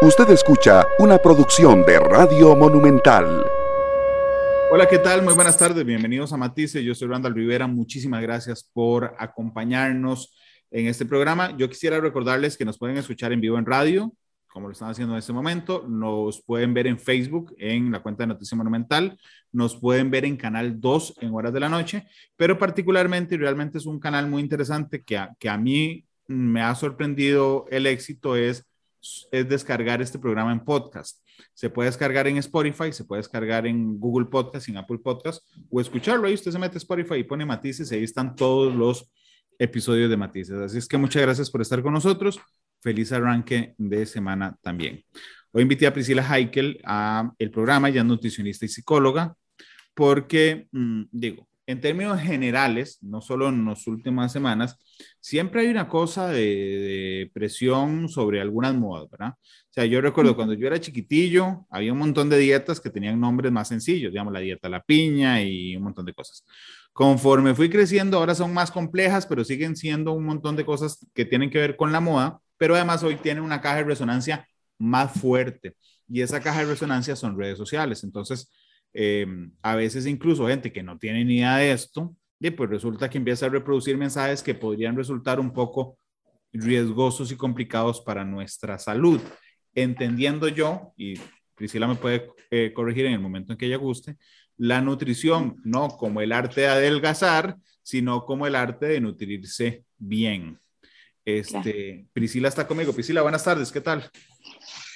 Usted escucha una producción de Radio Monumental. Hola, ¿qué tal? Muy buenas tardes, bienvenidos a Matices. Yo soy Randall Rivera, muchísimas gracias por acompañarnos en este programa. Yo quisiera recordarles que nos pueden escuchar en vivo en radio, como lo están haciendo en este momento. Nos pueden ver en Facebook, en la cuenta de Noticia Monumental. Nos pueden ver en Canal 2 en horas de la noche, pero particularmente realmente es un canal muy interesante que que a mí me ha sorprendido el éxito es es descargar este programa en podcast. Se puede descargar en Spotify, se puede descargar en Google Podcast, en Apple Podcast, o escucharlo ahí. Usted se mete Spotify y pone Matices, y ahí están todos los episodios de Matices. Así es que muchas gracias por estar con nosotros. Feliz arranque de semana también. Hoy invité a Priscila Heikel a el programa, ya nutricionista y psicóloga, porque, mm, digo, en términos generales, no solo en las últimas semanas, siempre hay una cosa de, presión sobre algunas modas, ¿verdad? O sea, yo recuerdo cuando yo era chiquitillo, había un montón de dietas que tenían nombres más sencillos, digamos la dieta la piña y un montón de cosas. Conforme fui creciendo, ahora son más complejas, pero siguen siendo un montón de cosas que tienen que ver con la moda, pero además hoy tienen una caja de resonancia más fuerte y esa caja de resonancia son redes sociales. Entonces, Em, a veces incluso gente que no tiene ni idea de esto, y pues resulta que empieza a reproducir mensajes que podrían resultar un poco riesgosos y complicados para nuestra salud. Entendiendo yo, y Priscila me puede eh, corregir en el momento en que ella guste, la nutrición no como el arte de adelgazar, sino como el arte de nutrirse bien. Este, Priscila está conmigo. Priscila, buenas tardes, ¿qué tal?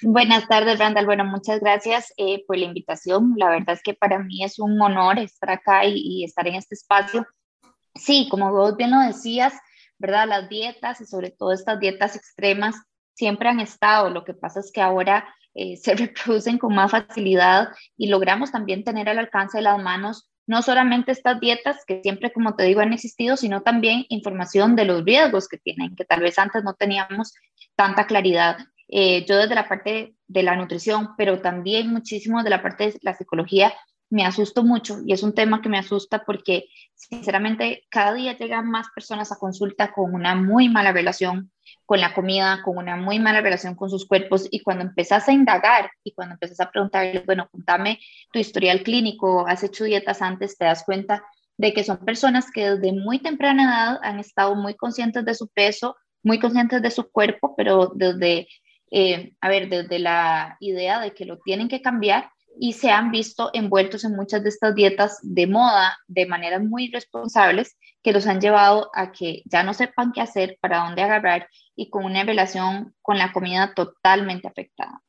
Buenas tardes, Randall. Bueno, muchas gracias eh, por la invitación. La verdad es que para mí es un honor estar acá y, estar en este espacio. Sí, como vos bien lo decías, ¿verdad? Las dietas y sobre todo estas dietas extremas siempre han estado. Lo que pasa es que ahora eh, se reproducen con más facilidad y logramos también tener al alcance de las manos no solamente estas dietas que siempre, como te digo, han existido, sino también información de los riesgos que tienen, que tal vez antes no teníamos tanta claridad. Eh, yo desde la parte de la nutrición, pero también muchísimo de la parte de la psicología, me asusto mucho y es un tema que me asusta porque sinceramente cada día llegan más personas a consulta con una muy mala relación con la comida, con una muy mala relación con sus cuerpos y cuando empezás a indagar y cuando empezás a preguntarles, bueno, contame tu historial clínico, has hecho dietas antes, te das cuenta de que son personas que desde muy temprana edad han estado muy conscientes de su peso, muy conscientes de su cuerpo, pero desde eh, a ver, desde la idea de que lo tienen que cambiar y se han visto envueltos en muchas de estas dietas de moda de maneras muy responsables que los han llevado a que ya no sepan qué hacer, para dónde agarrar y con una relación con la comida totalmente afectada.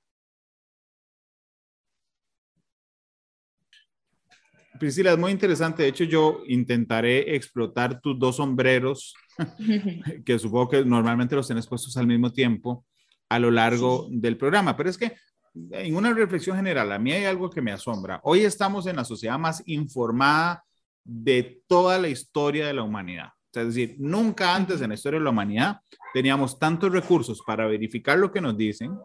Priscila, es muy interesante. De hecho, yo intentaré explotar tus dos sombreros, que supongo que normalmente los tienes puestos al mismo tiempo, a lo largo del programa. Pero es que en una reflexión general, a mí hay algo que me asombra. Hoy estamos en la sociedad más informada de toda la historia de la humanidad. Es decir, nunca antes en la historia de la humanidad teníamos tantos recursos para verificar lo que nos dicen,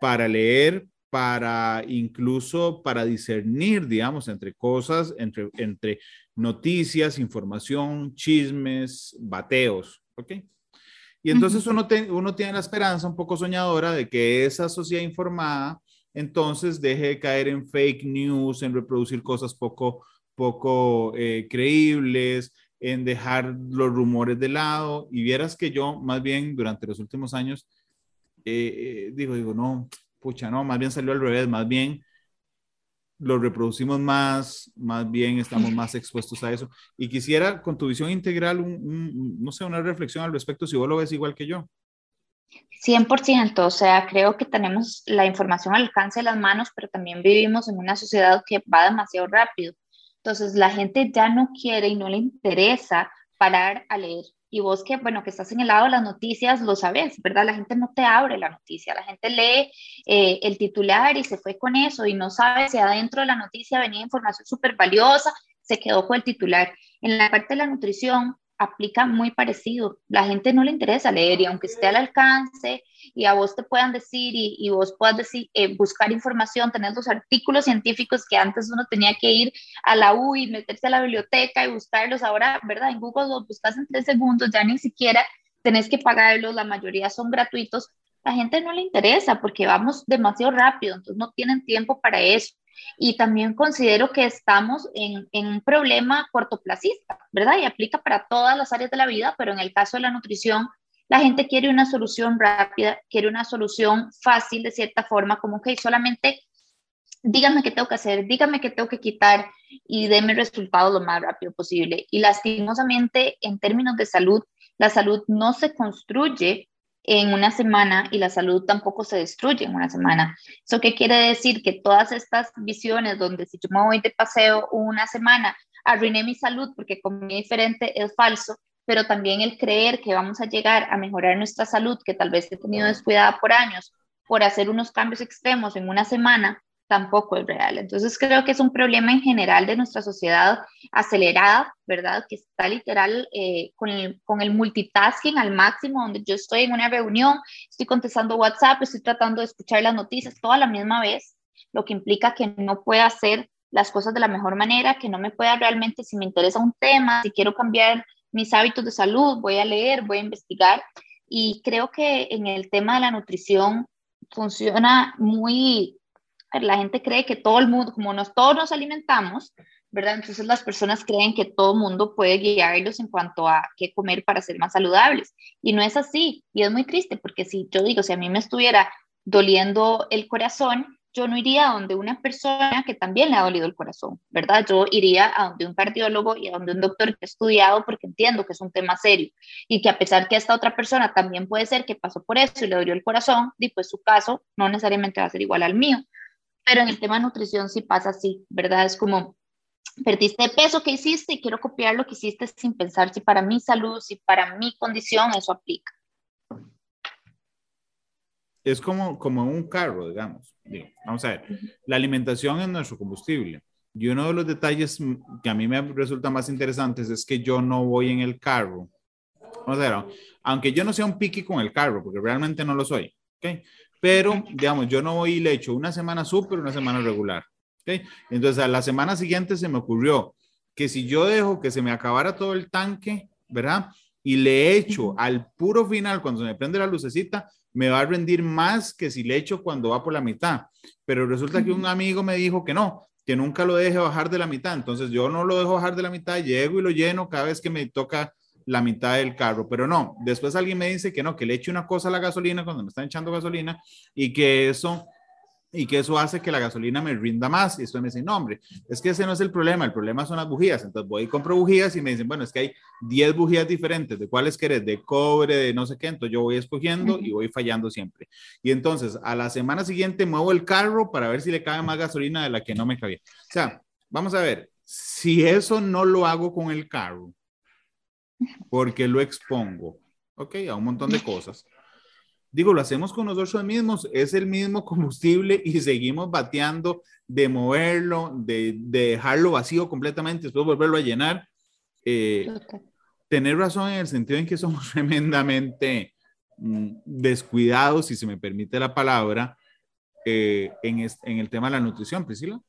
para leer, para incluso para discernir, digamos, entre cosas, entre, entre noticias, información, chismes, bateos. ¿Ok? Y entonces uno, uno tiene la esperanza un poco soñadora de que esa sociedad informada entonces deje de caer en fake news, en reproducir cosas poco, poco eh, creíbles, en dejar los rumores de lado. Y vieras que yo, más bien, durante los últimos años, eh, eh, digo, digo, no, pucha, no, más bien salió al revés, más bien lo reproducimos más, más bien estamos más expuestos a eso. Y quisiera, con tu visión integral, no sé, una reflexión al respecto, si vos lo ves igual que yo. 100%, o sea, creo que tenemos la información al alcance de las manos, pero también vivimos en una sociedad que va demasiado rápido. Entonces, la gente ya no quiere y no le interesa parar a leer y vos que, bueno, que estás en el lado de las noticias, lo sabes, ¿verdad? La gente no te abre la noticia, la gente lee eh, el titular y se fue con eso y no sabe si adentro de la noticia venía información súper valiosa, se quedó con el titular. En la parte de la nutrición, aplica muy parecido. La gente no le interesa leer y aunque esté al alcance y a vos te puedan decir y, vos puedas decir, eh, buscar información, tener los artículos científicos que antes uno tenía que ir a la U y meterse a la biblioteca y buscarlos, ahora, ¿verdad? En Google los buscas en tres segundos, ya ni siquiera tenés que pagarlos, la mayoría son gratuitos, la gente no le interesa porque vamos demasiado rápido, entonces no tienen tiempo para eso. Y también considero que estamos en, en, un problema cortoplacista, ¿verdad? Y aplica para todas las áreas de la vida, pero en el caso de la nutrición, la gente quiere una solución rápida, quiere una solución fácil de cierta forma, como que solamente dígame qué tengo que hacer, dígame qué tengo que quitar y déme resultados lo más rápido posible. Y lastimosamente, en términos de salud, la salud no se construye en una semana y la salud tampoco se destruye en una semana. ¿Eso qué quiere decir? Que todas estas visiones donde si yo me voy de paseo una semana, arruiné mi salud porque comí diferente es falso, pero también el creer que vamos a llegar a mejorar nuestra salud, que tal vez he tenido descuidada por años, por hacer unos cambios extremos en una semana, tampoco es real. Entonces creo que es un problema en general de nuestra sociedad acelerada, ¿verdad? Que está literal eh, con, el, con el multitasking al máximo, donde yo estoy en una reunión, estoy contestando WhatsApp, estoy tratando de escuchar las noticias toda la misma vez, lo que implica que no pueda hacer las cosas de la mejor manera, que no me pueda realmente, si me interesa un tema, si quiero cambiar mis hábitos de salud, voy a leer, voy a investigar. Y creo que en el tema de la nutrición funciona muy la gente cree que todo el mundo, como nos, todos nos alimentamos, ¿verdad? Entonces las personas creen que todo el mundo puede guiarlos en cuanto a qué comer para ser más saludables. Y no es así. Y es muy triste porque si yo digo, si a mí me estuviera doliendo el corazón, yo no iría a donde una persona que también le ha dolido el corazón, ¿verdad? Yo iría a donde un cardiólogo y a donde un doctor que ha estudiado porque entiendo que es un tema serio y que a pesar que esta otra persona también puede ser que pasó por eso y le dolió el corazón, y pues su caso no necesariamente va a ser igual al mío. Pero en el tema de nutrición sí pasa así, ¿verdad? Es como, perdiste peso, ¿qué hiciste? Y quiero copiar lo que hiciste sin pensar si para mi salud, si para mi condición eso aplica. Es como, como un carro, digamos. vamos a ver, la alimentación es nuestro combustible. Y uno de los detalles que a mí me resulta más interesantes es que yo no voy en el carro. Vamos a ver, aunque yo no sea un piqui con el carro, porque realmente no lo soy, ¿ok? Pero digamos, yo no voy y le echo una semana súper, una semana regular. ¿okay? Entonces, a la semana siguiente se me ocurrió que si yo dejo que se me acabara todo el tanque, ¿verdad? Y le echo al puro final, cuando se me prende la lucecita, me va a rendir más que si le echo cuando va por la mitad. Pero resulta que un amigo me dijo que no, que nunca lo deje bajar de la mitad. Entonces yo no lo dejo bajar de la mitad, llego y lo lleno cada vez que me toca la mitad del carro, pero no, después alguien me dice que no, que le eche una cosa a la gasolina cuando me están echando gasolina y que eso y que eso hace que la gasolina me rinda más. Y esto me dice, no, hombre, es que ese no es el problema, el problema son las bujías. Entonces voy y compro bujías y me dicen, bueno, es que hay 10 bujías diferentes, ¿de cuáles querés? De cobre, de no sé qué. Entonces yo voy escogiendo y voy fallando siempre. Y entonces a la semana siguiente muevo el carro para ver si le cabe más gasolina de la que no me cabía. O sea, vamos a ver, si eso no lo hago con el carro, porque lo expongo, ¿ok? A un montón de cosas. Digo, lo hacemos con nosotros mismos, es el mismo combustible y seguimos bateando de moverlo, de, dejarlo vacío completamente, después volverlo a llenar. Eh, tener razón en el sentido en que somos tremendamente mm, descuidados, si se me permite la palabra, eh, en, en el tema de la nutrición, Priscila.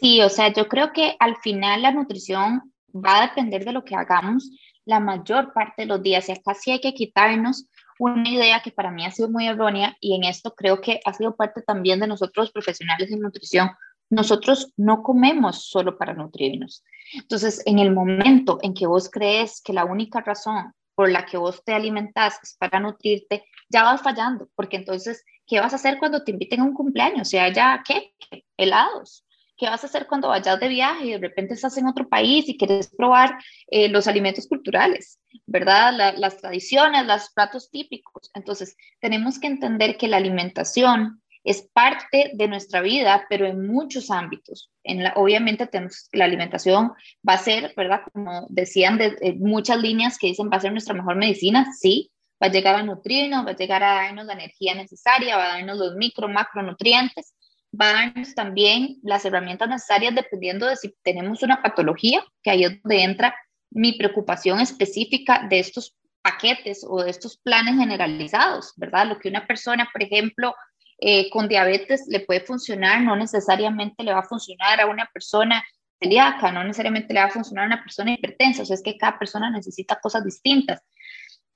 Sí, o sea, yo creo que al final la nutrición va a depender de lo que hagamos la mayor parte de los días. Y acá sí hay que quitarnos una idea que para mí ha sido muy errónea y en esto creo que ha sido parte también de nosotros profesionales en nutrición. Nosotros no comemos solo para nutrirnos. Entonces, en el momento en que vos crees que la única razón por la que vos te alimentas es para nutrirte, ya vas fallando, porque entonces, ¿qué vas a hacer cuando te inviten a un cumpleaños? O sea, ya, ¿qué? Helados. ¿Qué vas a hacer cuando vayas de viaje y de repente estás en otro país y quieres probar eh, los alimentos culturales, ¿verdad? las tradiciones, los platos típicos. Entonces, tenemos que entender que la alimentación es parte de nuestra vida, pero en muchos ámbitos. En la, obviamente, tenemos, la alimentación va a ser, ¿verdad? Como decían de, eh, muchas líneas que dicen va a ser nuestra mejor medicina, sí, va a llegar a nutrirnos, va a llegar a darnos la energía necesaria, va a darnos los micro, macronutrientes, darnos también las herramientas necesarias dependiendo de si tenemos una patología, que ahí es donde entra mi preocupación específica de estos paquetes o de estos planes generalizados, ¿verdad? Lo que una persona, por ejemplo, eh, con diabetes le puede funcionar, no necesariamente le va a funcionar a una persona celíaca, no necesariamente le va a funcionar a una persona hipertensa, o sea, es que cada persona necesita cosas distintas.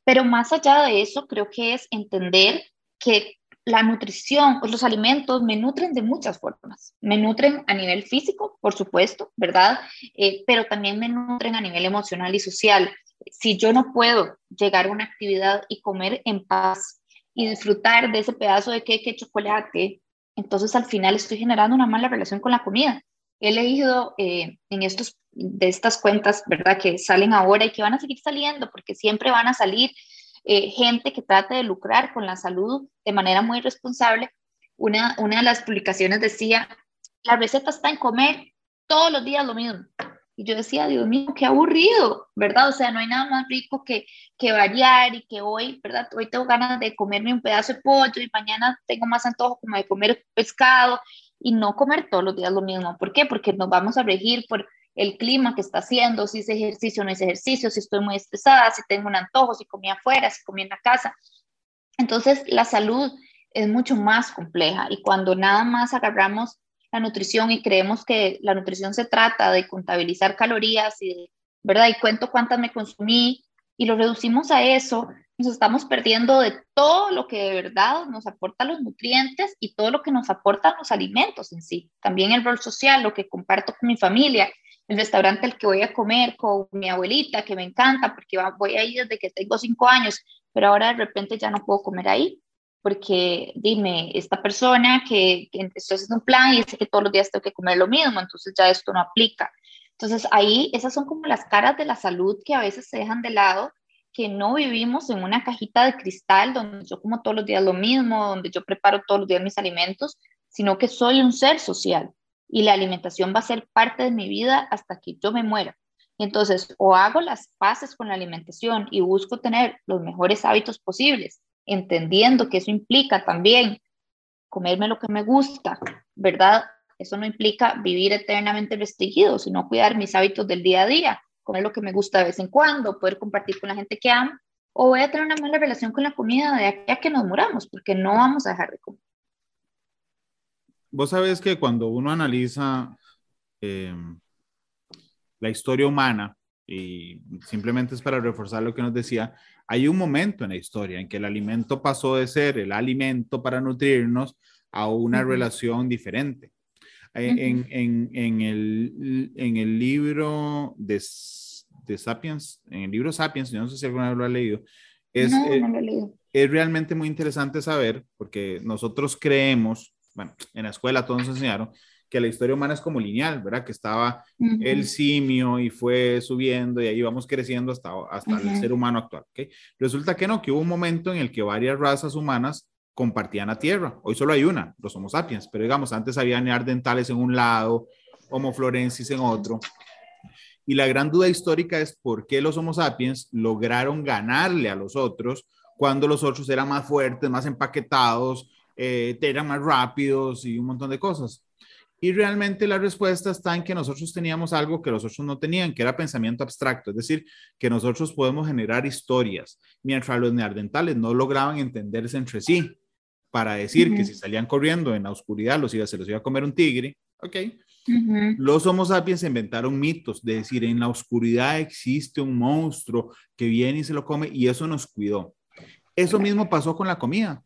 Pero más allá de eso, creo que es entender que la nutrición, pues los alimentos me nutren de muchas formas. Me nutren a nivel físico, por supuesto, ¿verdad? Eh, pero también me nutren a nivel emocional y social. Si yo no puedo llegar a una actividad y comer en paz y disfrutar de ese pedazo de queque, chocolate, entonces al final estoy generando una mala relación con la comida. He leído eh, en estos, de estas cuentas, ¿verdad? Que salen ahora y que van a seguir saliendo porque siempre van a salir eh, gente que trate de lucrar con la salud de manera muy responsable. Una, una de las publicaciones decía, la receta está en comer todos los días lo mismo. Y yo decía, Dios mío, qué aburrido, ¿verdad? O sea, no hay nada más rico que, que variar y que hoy, ¿verdad? Hoy tengo ganas de comerme un pedazo de pollo y mañana tengo más antojo como de comer pescado y no comer todos los días lo mismo. ¿Por qué? Porque nos vamos a regir por el clima que está haciendo, si es ejercicio o no es ejercicio, si estoy muy estresada, si tengo un antojo, si comí afuera, si comí en la casa. Entonces, la salud es mucho más compleja y cuando nada más agarramos la nutrición y creemos que la nutrición se trata de contabilizar calorías y ¿verdad? Y cuento cuántas me consumí y lo reducimos a eso, nos estamos perdiendo de todo lo que de verdad nos aporta los nutrientes y todo lo que nos aportan los alimentos en sí. También el rol social, lo que comparto con mi familia, el restaurante al que voy a comer con mi abuelita, que me encanta porque voy ahí desde que tengo cinco años, pero ahora de repente ya no puedo comer ahí porque dime, esta persona que, que estoy un plan y dice que todos los días tengo que comer lo mismo, entonces ya esto no aplica. Entonces ahí esas son como las caras de la salud que a veces se dejan de lado, que no vivimos en una cajita de cristal donde yo como todos los días lo mismo, donde yo preparo todos los días mis alimentos, sino que soy un ser social y la alimentación va a ser parte de mi vida hasta que yo me muera. Entonces, o hago las paces con la alimentación y busco tener los mejores hábitos posibles, entendiendo que eso implica también comerme lo que me gusta, ¿verdad? Eso no implica vivir eternamente restringido, sino cuidar mis hábitos del día a día, comer lo que me gusta de vez en cuando, poder compartir con la gente que amo, o voy a tener una mala relación con la comida de aquí a que nos muramos, porque no vamos a dejar de comer vos sabés que cuando uno analiza em, la historia humana, y simplemente es para reforzar lo que nos decía, hay un momento en la historia en que el alimento pasó de ser el alimento para nutrirnos a una relación diferente. En, en, en, el, en, el, libro de, de, Sapiens, en el libro Sapiens, yo no sé si alguna vez lo ha leído, es, no, no lo he leído. es realmente muy interesante saber, porque nosotros creemos bueno, en la escuela todos nos enseñaron que la historia humana es como lineal, ¿verdad? Que estaba el simio y fue subiendo y ahí vamos creciendo hasta, hasta el ser humano actual, ¿ok? Resulta que no, que hubo un momento en el que varias razas humanas compartían la Tierra. Hoy solo hay una, los Homo sapiens, pero digamos, antes había neandertales en un lado, Homo florensis en otro. Y la gran duda histórica es por qué los Homo sapiens lograron ganarle a los otros cuando los otros eran más fuertes, más empaquetados, eh, eran más rápidos y un montón de cosas. Y realmente la respuesta está en que nosotros teníamos algo que los otros no tenían, que era pensamiento abstracto, es decir, que nosotros podemos generar historias, mientras los neandertales no lograban entenderse entre sí para decir que si salían corriendo en la oscuridad los iba, se los iba a comer un tigre, ¿ok? Los Homo sapiens inventaron mitos de decir en la oscuridad existe un monstruo que viene y se lo come y eso nos cuidó. Eso mismo pasó con la comida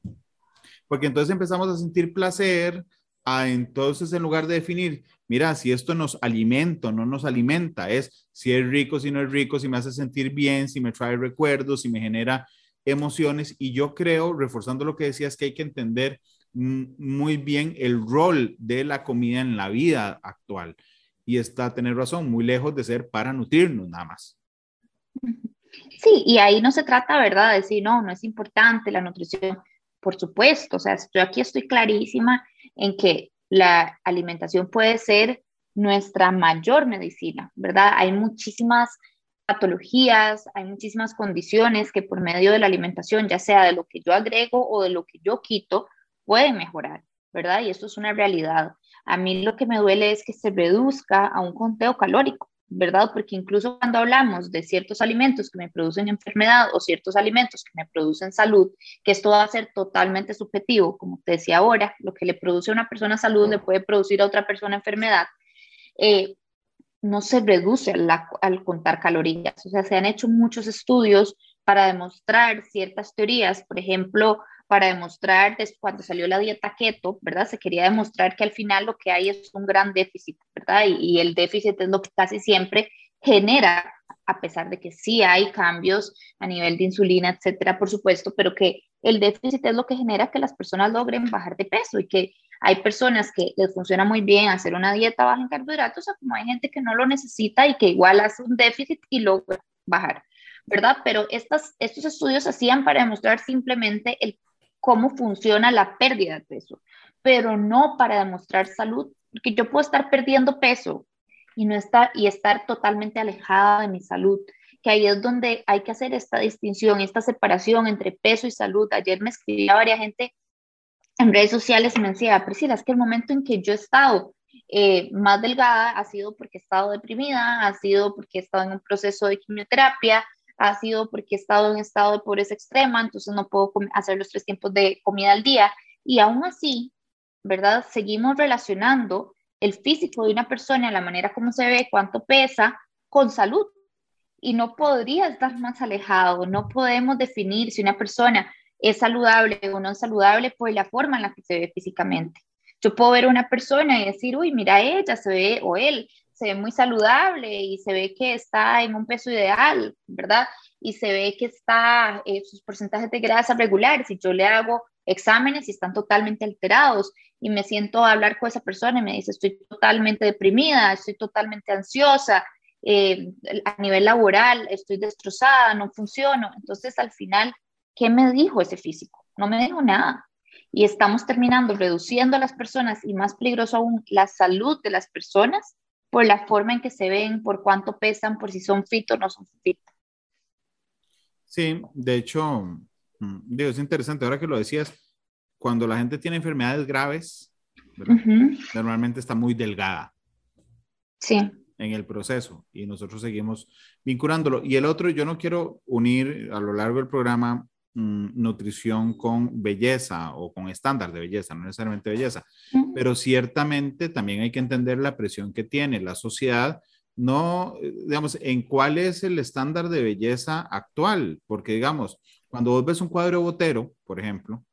porque entonces empezamos a sentir placer, a entonces en lugar de definir, mira, si esto nos alimenta o no nos alimenta, es si es rico, si no es rico, si me hace sentir bien, si me trae recuerdos, si me genera emociones. Y yo creo, reforzando lo que decías, que hay que entender muy bien el rol de la comida en la vida actual. Y está, tener razón, muy lejos de ser para nutrirnos nada más. Sí, y ahí no se trata, ¿verdad?, de decir, no, no es importante la nutrición por supuesto, o sea, yo aquí estoy clarísima en que la alimentación puede ser nuestra mayor medicina, ¿verdad? Hay muchísimas patologías, hay muchísimas condiciones que por medio de la alimentación, ya sea de lo que yo agrego o de lo que yo quito, pueden mejorar, ¿verdad? Y esto es una realidad. A mí lo que me duele es que se reduzca a un conteo calórico. ¿Verdad? Porque incluso cuando hablamos de ciertos alimentos que me producen enfermedad o ciertos alimentos que me producen salud, que esto va a ser totalmente subjetivo, como te decía ahora, lo que le produce a una persona salud le puede producir a otra persona enfermedad, eh, no se reduce al contar calorías. O sea, se han hecho muchos estudios para demostrar ciertas teorías, por ejemplo, para demostrar cuando salió la dieta keto, ¿verdad? Se quería demostrar que al final lo que hay es un gran déficit, ¿verdad? Y, y el déficit es lo que casi siempre genera, a pesar de que sí hay cambios a nivel de insulina, etcétera, por supuesto, pero que el déficit es lo que genera que las personas logren bajar de peso y que hay personas que les funciona muy bien hacer una dieta baja en carbohidratos, o como hay gente que no lo necesita y que igual hace un déficit y logra bajar, ¿verdad? Pero estas, estos estudios hacían para demostrar simplemente el, cómo funciona la pérdida de peso, pero no para demostrar salud, porque yo puedo estar perdiendo peso y, no estar, y estar totalmente alejada de mi salud que ahí es donde hay que hacer esta distinción, esta separación entre peso y salud. Ayer me escribía varias gente en redes sociales y me decía, Priscila, es que el momento en que yo he estado eh, más delgada ha sido porque he estado deprimida, ha sido porque he estado en un proceso de quimioterapia, ha sido porque he estado en estado de pobreza extrema, entonces no puedo hacer los tres tiempos de comida al día. Y aún así, ¿verdad? Seguimos relacionando el físico de una persona, la manera como se ve, cuánto pesa, con salud. Y no podría estar más alejado, no podemos definir si una persona es saludable o no saludable por la forma en la que se ve físicamente. Yo puedo ver a una persona y decir, uy, mira ella, se ve, o él, se ve muy saludable y se ve que está en un peso ideal, ¿verdad? Y se ve que está, eh, sus porcentajes de grasa regulares, y yo le hago exámenes y están totalmente alterados, y me siento a hablar con esa persona y me dice, estoy totalmente deprimida, estoy totalmente ansiosa, eh, a nivel laboral estoy destrozada, no funciono. Entonces, al final, ¿qué me dijo ese físico? No me dijo nada. Y estamos terminando reduciendo a las personas y más peligroso aún, la salud de las personas por la forma en que se ven, por cuánto pesan, por si son fit o no son fit. Sí, de hecho, mm, digo, es interesante, ahora que lo decías, cuando la gente tiene enfermedades graves, normalmente está muy delgada. Sí. En el proceso y nosotros seguimos vinculándolo. Y el otro, yo no quiero unir a lo largo del programa Mm, nutrición con belleza o con estándar de belleza, no necesariamente belleza, pero ciertamente también hay que entender la presión que tiene la sociedad, no, eh, digamos, en cuál es el estándar de belleza actual, porque digamos, cuando vos ves un cuadro botero, por ejemplo,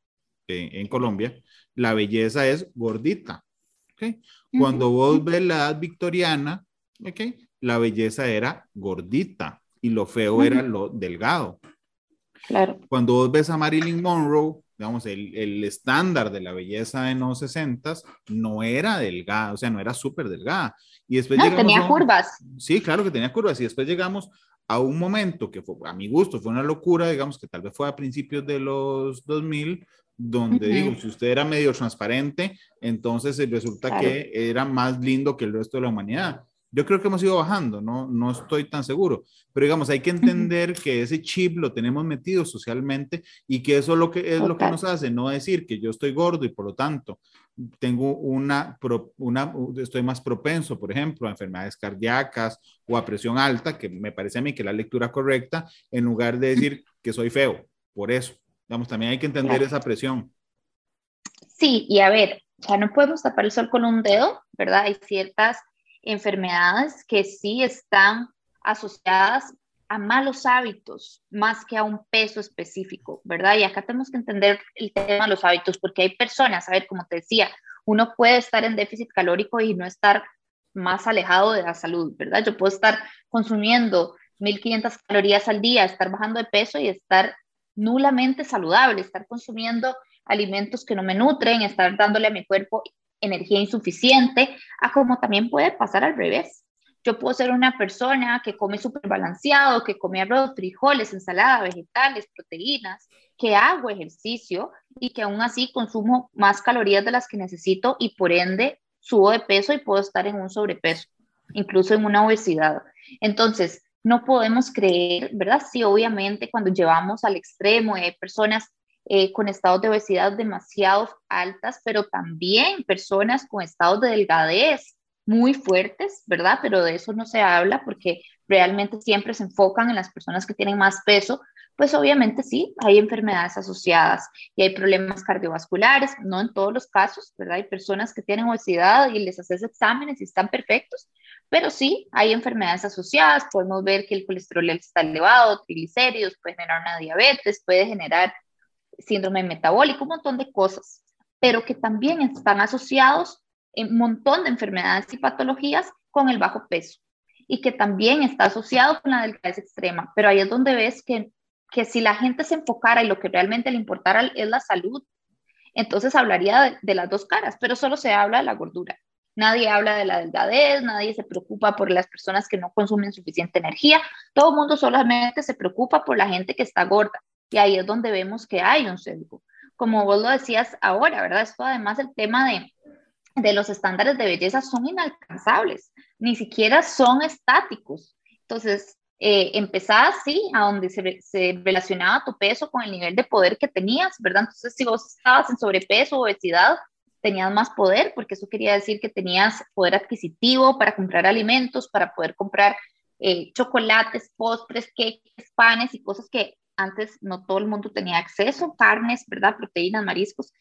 en Colombia, la belleza es gordita, ¿ok? Cuando vos ves la edad victoriana, ¿ok? La belleza era gordita y lo feo era lo delgado. Cuando vos ves a Marilyn Monroe, digamos, el, el estándar de la belleza en los 60 no era delgada, o sea, no era súper delgada. Y después no, tenía curvas. Sí, claro que tenía curvas. Y después llegamos a un momento que fue, a mi gusto, fue una locura, digamos, que tal vez fue a principios de los 2000, donde digo, si usted era medio transparente, entonces resulta que era más lindo que el resto de la humanidad. Yo creo que hemos ido bajando, no, no estoy tan seguro, pero digamos, hay que entender que ese chip lo tenemos metido socialmente y que eso es lo que, es lo que nos hace, no decir que yo estoy gordo y por lo tanto tengo una, una, estoy más propenso, por ejemplo, a enfermedades cardíacas o a presión alta, que me parece a mí que es la lectura correcta, en lugar de decir que soy feo, por eso. Digamos, también hay que entender esa presión. Sí, y a ver, ya no podemos tapar el sol con un dedo, ¿verdad? Hay ciertas enfermedades que sí están asociadas a malos hábitos más que a un peso específico, ¿verdad? Y acá tenemos que entender el tema de los hábitos porque hay personas, a ver, como te decía, uno puede estar en déficit calórico y no estar más alejado de la salud, ¿verdad? Yo puedo estar consumiendo 1500 calorías al día, estar bajando de peso y estar nulamente saludable, estar consumiendo alimentos que no me nutren, estar dándole a mi cuerpo energía insuficiente, a como también puede pasar al revés. Yo puedo ser una persona que come súper balanceado, que come arroz, frijoles, ensalada, vegetales, proteínas, que hago ejercicio y que aún así consumo más calorías de las que necesito y por ende subo de peso y puedo estar en un sobrepeso, incluso en una obesidad. Entonces, no podemos creer, ¿verdad? Sí, obviamente cuando llevamos al extremo de personas eh, con estados de obesidad demasiado altas, pero también personas con estados de delgadez muy fuertes, ¿verdad? Pero de eso no se habla porque realmente siempre se enfocan en las personas que tienen más peso, pues obviamente sí, hay enfermedades asociadas y hay problemas cardiovasculares, no en todos los casos, ¿verdad? Hay personas que tienen obesidad y les haces exámenes y están perfectos, Pero sí, hay enfermedades asociadas, podemos ver que el colesterol está elevado, triglicéridos, puede generar una diabetes, puede generar síndrome metabólico, un montón de cosas, pero que también están asociados en un montón de enfermedades y patologías con el bajo peso y que también está asociado con la delgadez extrema. Pero ahí es donde ves que, que si la gente se enfocara y lo que realmente le importara es la salud, entonces hablaría de, las dos caras, pero solo se habla de la gordura. Nadie habla de la delgadez, nadie se preocupa por las personas que no consumen suficiente energía, todo el mundo solamente se preocupa por la gente que está gorda. Y ahí es donde vemos que hay un sesgo. Como vos lo decías ahora, ¿verdad? Esto además el tema de, de los estándares de belleza son inalcanzables, ni siquiera son estáticos. Entonces, eh, empezás, sí, a donde se, se, relacionaba tu peso con el nivel de poder que tenías, ¿verdad? Entonces, si vos estabas en sobrepeso o obesidad, tenías más poder, porque eso quería decir que tenías poder adquisitivo para comprar alimentos, para poder comprar eh, chocolates, postres, cakes, panes y cosas que antes no todo el mundo tenía acceso, carnes, ¿verdad? Proteínas, mariscos.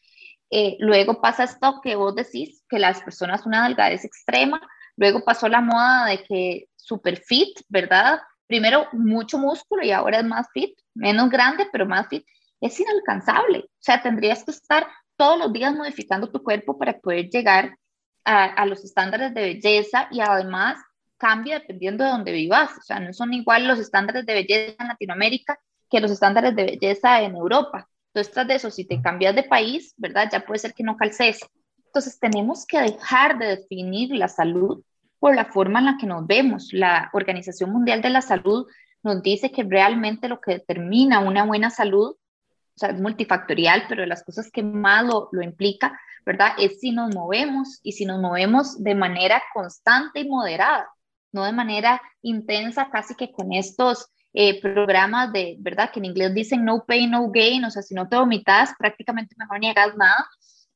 Eh, luego pasa esto que vos decís, que las personas una delgadez extrema, luego pasó la moda de que super fit, ¿verdad? Primero mucho músculo y ahora es más fit, menos grande, pero más fit. Es inalcanzable, o sea, tendrías que estar todos los días modificando tu cuerpo para poder llegar a, a los estándares de belleza y además cambia dependiendo de donde vivas, o sea, no son igual los estándares de belleza en Latinoamérica que los estándares de belleza en Europa. Entonces, tras de eso, si te cambias de país, ¿verdad? Ya puede ser que no calces. Entonces, tenemos que dejar de definir la salud por la forma en la que nos vemos. La Organización Mundial de la Salud nos dice que realmente lo que determina una buena salud, o sea, es multifactorial, pero las cosas que más lo, lo implica, ¿verdad? Es si nos movemos y si nos movemos de manera constante y moderada, no de manera intensa, casi que con estos eh, programas de, ¿verdad? Que en inglés dicen no pain, no gain, o sea, si no te vomitas, prácticamente mejor ni hagas nada.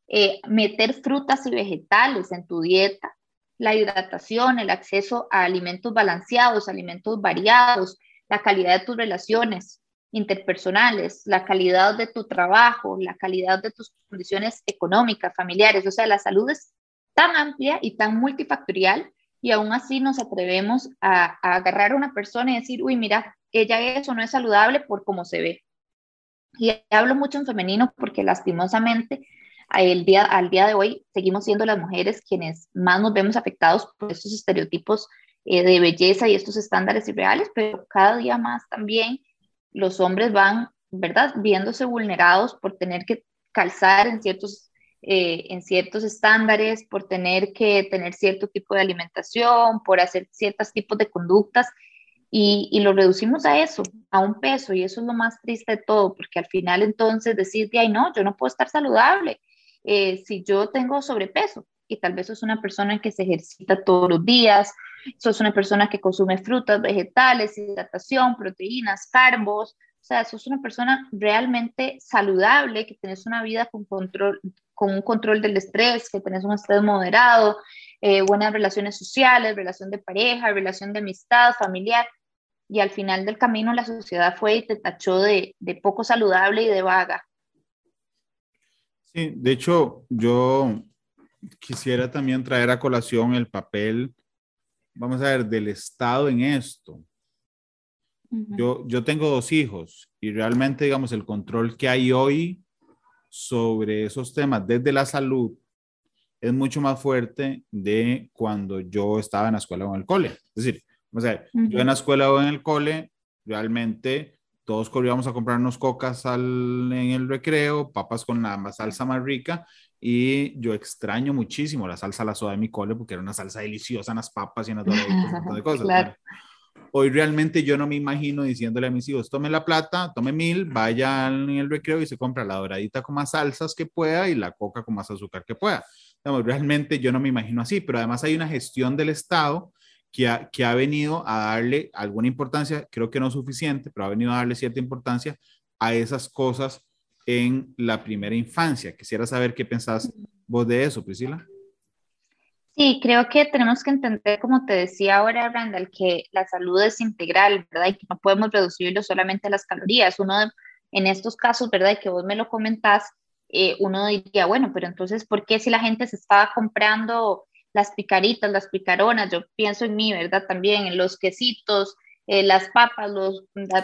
Eh, meter frutas y vegetales en tu dieta, la hidratación, el acceso a alimentos balanceados, alimentos variados, la calidad de tus relaciones interpersonales, la calidad de tu trabajo, la calidad de tus condiciones económicas, familiares, o sea, la salud es tan amplia y tan multifactorial y aún así nos atrevemos a, a agarrar a una persona y decir, uy, mira, ella eso no es saludable por cómo se ve. Y hablo mucho en femenino porque lastimosamente el día, al día de hoy seguimos siendo las mujeres quienes más nos vemos afectados por estos estereotipos eh, de belleza y estos estándares irreales, pero cada día más también los hombres van, ¿verdad?, viéndose vulnerados por tener que calzar en ciertos, eh, en ciertos estándares, por tener que tener cierto tipo de alimentación, por hacer ciertos tipos de conductas y, lo reducimos a eso, a un peso, y eso es lo más triste de todo, porque al final entonces decir, ay, no, yo no puedo estar saludable eh, si yo tengo sobrepeso, y tal vez sos una persona que se ejercita todos los días, sos una persona que consume frutas, vegetales, hidratación, proteínas, carbos, o sea, sos una persona realmente saludable, que tenés una vida con, control, con un control del estrés, que tenés un estrés moderado, eh, buenas relaciones sociales, relación de pareja, relación de amistad, familiar y al final del camino la sociedad fue y te tachó de, de poco saludable y de vaga. Sí, de hecho, yo quisiera también traer a colación el papel, vamos a ver, del Estado en esto. yo, yo tengo dos hijos y realmente, digamos, el control que hay hoy sobre esos temas desde la salud es mucho más fuerte de cuando yo estaba en la escuela o en el cole. Es decir, o sea, yo en la escuela o en el cole, realmente todos corríamos a comprarnos cocas al, en el recreo, papas con la salsa más rica, y yo extraño muchísimo la salsa la soda de mi cole porque era una salsa deliciosa en las papas y en las de cosas. Hoy realmente yo no me imagino diciéndole a mis hijos, tome la plata, tome mil, vaya en el recreo y se compra la doradita con más salsas que pueda y la coca con más azúcar que pueda. realmente yo no me imagino así, pero además hay una gestión del Estado que ha, que ha venido a darle alguna importancia, creo que no suficiente, pero ha venido a darle cierta importancia a esas cosas en la primera infancia. Quisiera saber qué pensás vos de eso, Priscila. Sí, creo que tenemos que entender, como te decía ahora, Randall, que la salud es integral, ¿verdad? Y que no podemos reducirlo solamente a las calorías. Uno, en estos casos, ¿verdad? Y que vos me lo comentás, eh, uno diría, bueno, pero entonces, ¿por qué si la gente se estaba comprando las picaritas, las picaronas, yo pienso en mí, ¿verdad? También en los quesitos, eh, las papas, los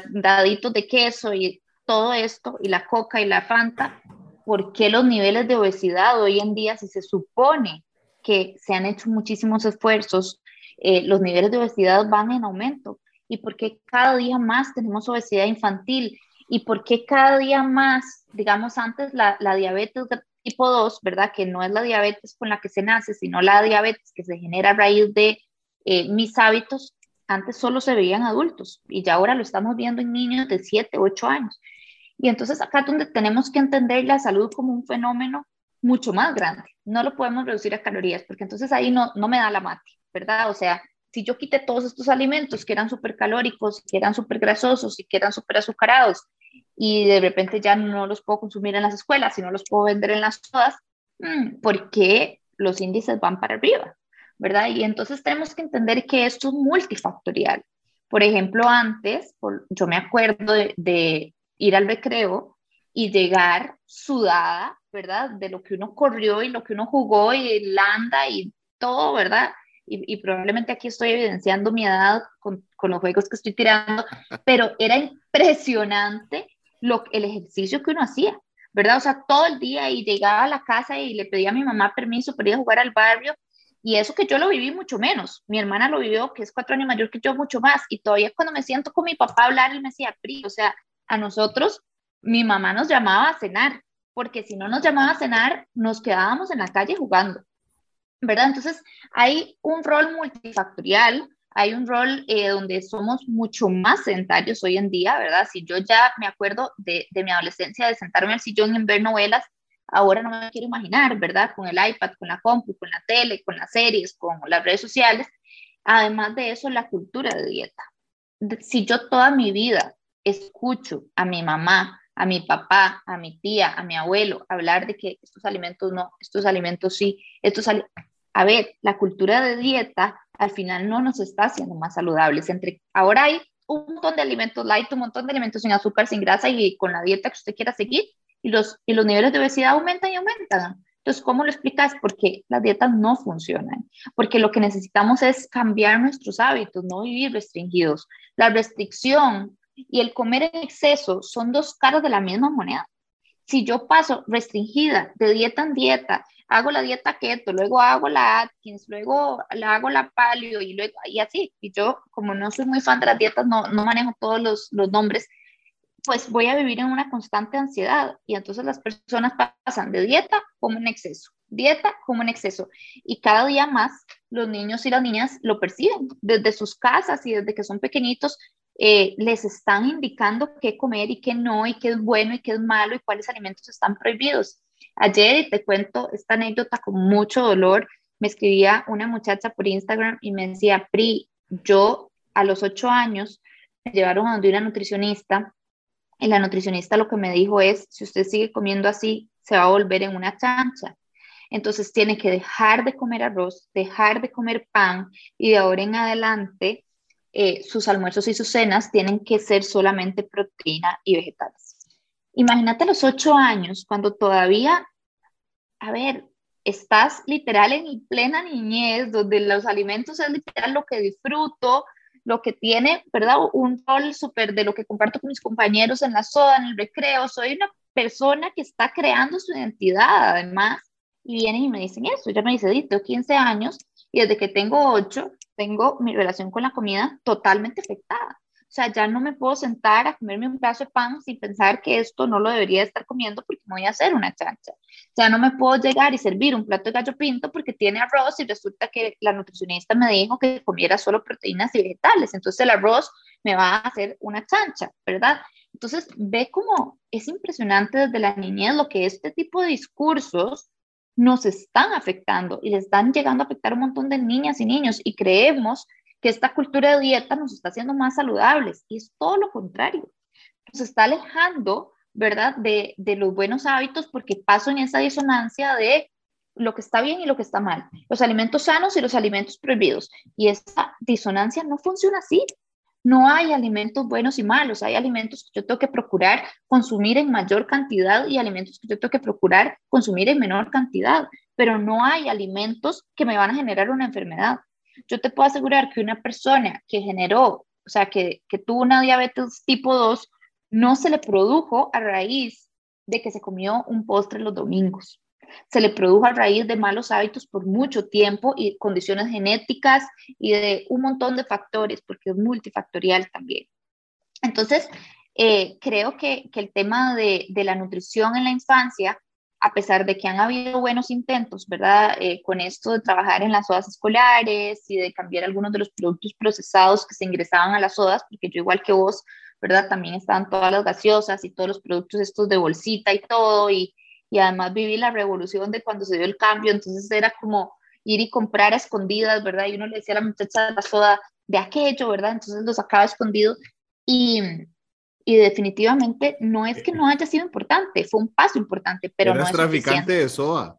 daditos de queso y todo esto, y la coca y la fanta, ¿por qué los niveles de obesidad hoy en día, si se supone que se han hecho muchísimos esfuerzos, eh, los niveles de obesidad van en aumento? ¿Y por qué cada día más tenemos obesidad infantil? ¿Y por qué cada día más, digamos antes, la, la diabetes tipo 2, ¿verdad? Que no es la diabetes con la que se nace, sino la diabetes que se genera a raíz de eh, mis hábitos, antes solo se veían adultos y ya ahora lo estamos viendo en niños de 7, 8 años. Y entonces acá es donde tenemos que entender la salud como un fenómeno mucho más grande. No lo podemos reducir a calorías, porque entonces ahí no, no me da la mate, ¿verdad? O sea, si yo quité todos estos alimentos que eran súper calóricos, que eran súper grasosos y que eran súper azucarados, y de repente ya no los puedo consumir en las escuelas, sino los puedo vender en las sodas, mm, porque los índices van para arriba, ¿verdad? Y entonces tenemos que entender que esto es multifactorial. Por ejemplo, antes, yo me acuerdo de, ir al recreo y llegar sudada, ¿verdad? De lo que uno corrió y lo que uno jugó y landa y todo, ¿verdad? Y, probablemente aquí estoy evidenciando mi edad con, con, los juegos que estoy tirando, pero era impresionante lo, el ejercicio que uno hacía, ¿verdad? O sea, todo el día y llegaba a la casa y le pedía a mi mamá permiso para ir a jugar al barrio y eso que yo lo viví mucho menos. Mi hermana lo vivió, que es cuatro años mayor que yo, mucho más. Y todavía cuando me siento con mi papá a hablar, él me decía, Pri, o sea, a nosotros, mi mamá nos llamaba a cenar, porque si no nos llamaba a cenar, nos quedábamos en la calle jugando, ¿verdad? Entonces, hay un rol multifactorial hay un rol eh, donde somos mucho más sedentarios hoy en día, ¿verdad? Si yo ya me acuerdo de, mi adolescencia de sentarme al sillón en ver novelas, ahora no me quiero imaginar, ¿verdad? Con el iPad, con la compu, con la tele, con las series, con las redes sociales. Además de eso, la cultura de dieta. Si yo toda mi vida escucho a mi mamá, a mi papá, a mi tía, a mi abuelo hablar de que estos alimentos no, estos alimentos sí, estos alimentos... A ver, la cultura de dieta al final no nos está haciendo más saludables. Entre, ahora hay un montón de alimentos light, un montón de alimentos sin azúcar, sin grasa y con la dieta que usted quiera seguir y los, y los niveles de obesidad aumentan y aumentan. Entonces, ¿cómo lo explicas? Porque las dietas no funcionan, porque lo que necesitamos es cambiar nuestros hábitos, no vivir restringidos. La restricción y el comer en exceso son dos caras de la misma moneda. Si yo paso restringida de dieta en dieta hago la dieta keto, luego hago la Atkins, luego la hago la paleo y luego y así. Y yo, como no soy muy fan de las dietas, no, no manejo todos los, los nombres, pues voy a vivir en una constante ansiedad. Y entonces las personas pasan de dieta como en exceso, dieta como en exceso. Y cada día más los niños y las niñas lo perciben desde sus casas y desde que son pequeñitos. Eh, les están indicando qué comer y qué no, y qué es bueno y qué es malo, y cuáles alimentos están prohibidos. Ayer, te cuento esta anécdota con mucho dolor, me escribía una muchacha por Instagram y me decía, Pri, yo a los ocho años me llevaron a donde una nutricionista y la nutricionista lo que me dijo es, si usted sigue comiendo así, se va a volver en una chancha. Entonces tiene que dejar de comer arroz, dejar de comer pan y de ahora en adelante eh, sus almuerzos y sus cenas tienen que ser solamente proteína y vegetales. Imagínate los ocho años, cuando todavía, a ver, estás literal en plena niñez, donde los alimentos es literal lo que disfruto, lo que tiene, ¿verdad? Un rol súper de lo que comparto con mis compañeros en la soda, en el recreo. Soy una persona que está creando su identidad, además, y vienen y me dicen eso. Ya me dice, tengo 15 años y desde que tengo 8, tengo mi relación con la comida totalmente afectada. O sea, ya no me puedo sentar a comerme un pedazo de pan sin pensar que esto no lo debería estar comiendo porque me voy a hacer una chancha. Ya no me puedo llegar y servir un plato de gallo pinto porque tiene arroz y resulta que la nutricionista me dijo que comiera solo proteínas y vegetales. Entonces el arroz me va a hacer una chancha, ¿verdad? Entonces ve cómo es impresionante desde la niñez lo que este tipo de discursos nos están afectando y les están llegando a afectar a un montón de niñas y niños y creemos que esta cultura de dieta nos está haciendo más saludables y es todo lo contrario. Nos está alejando, ¿verdad?, de, de los buenos hábitos porque paso en esa disonancia de lo que está bien y lo que está mal, los alimentos sanos y los alimentos prohibidos. Y esa disonancia no funciona así. No hay alimentos buenos y malos, hay alimentos que yo tengo que procurar consumir en mayor cantidad y alimentos que yo tengo que procurar consumir en menor cantidad. pero no hay alimentos que me van a generar una enfermedad. Yo te puedo asegurar que una persona que generó, o sea, que, que tuvo una diabetes tipo 2, no se le produjo a raíz de que se comió un postre los domingos. Se le produjo a raíz de malos hábitos por mucho tiempo y condiciones genéticas y de un montón de factores, porque es multifactorial también. Entonces, eh, creo que, que, el tema de, de, la nutrición en la infancia, a pesar de que han habido buenos intentos, ¿verdad? Eh, con esto de trabajar en las sodas escolares y de cambiar algunos de los productos procesados que se ingresaban a las sodas, porque yo igual que vos, ¿verdad? También estaban todas las gaseosas y todos los productos estos de bolsita y todo, y, y además viví la revolución de cuando se dio el cambio, entonces era como ir y comprar a escondidas, ¿verdad? Y uno le decía a la muchacha de la soda de aquello, ¿verdad? Entonces lo sacaba escondido y, y definitivamente no es que no haya sido importante, fue un paso importante, pero no es traficante de soda.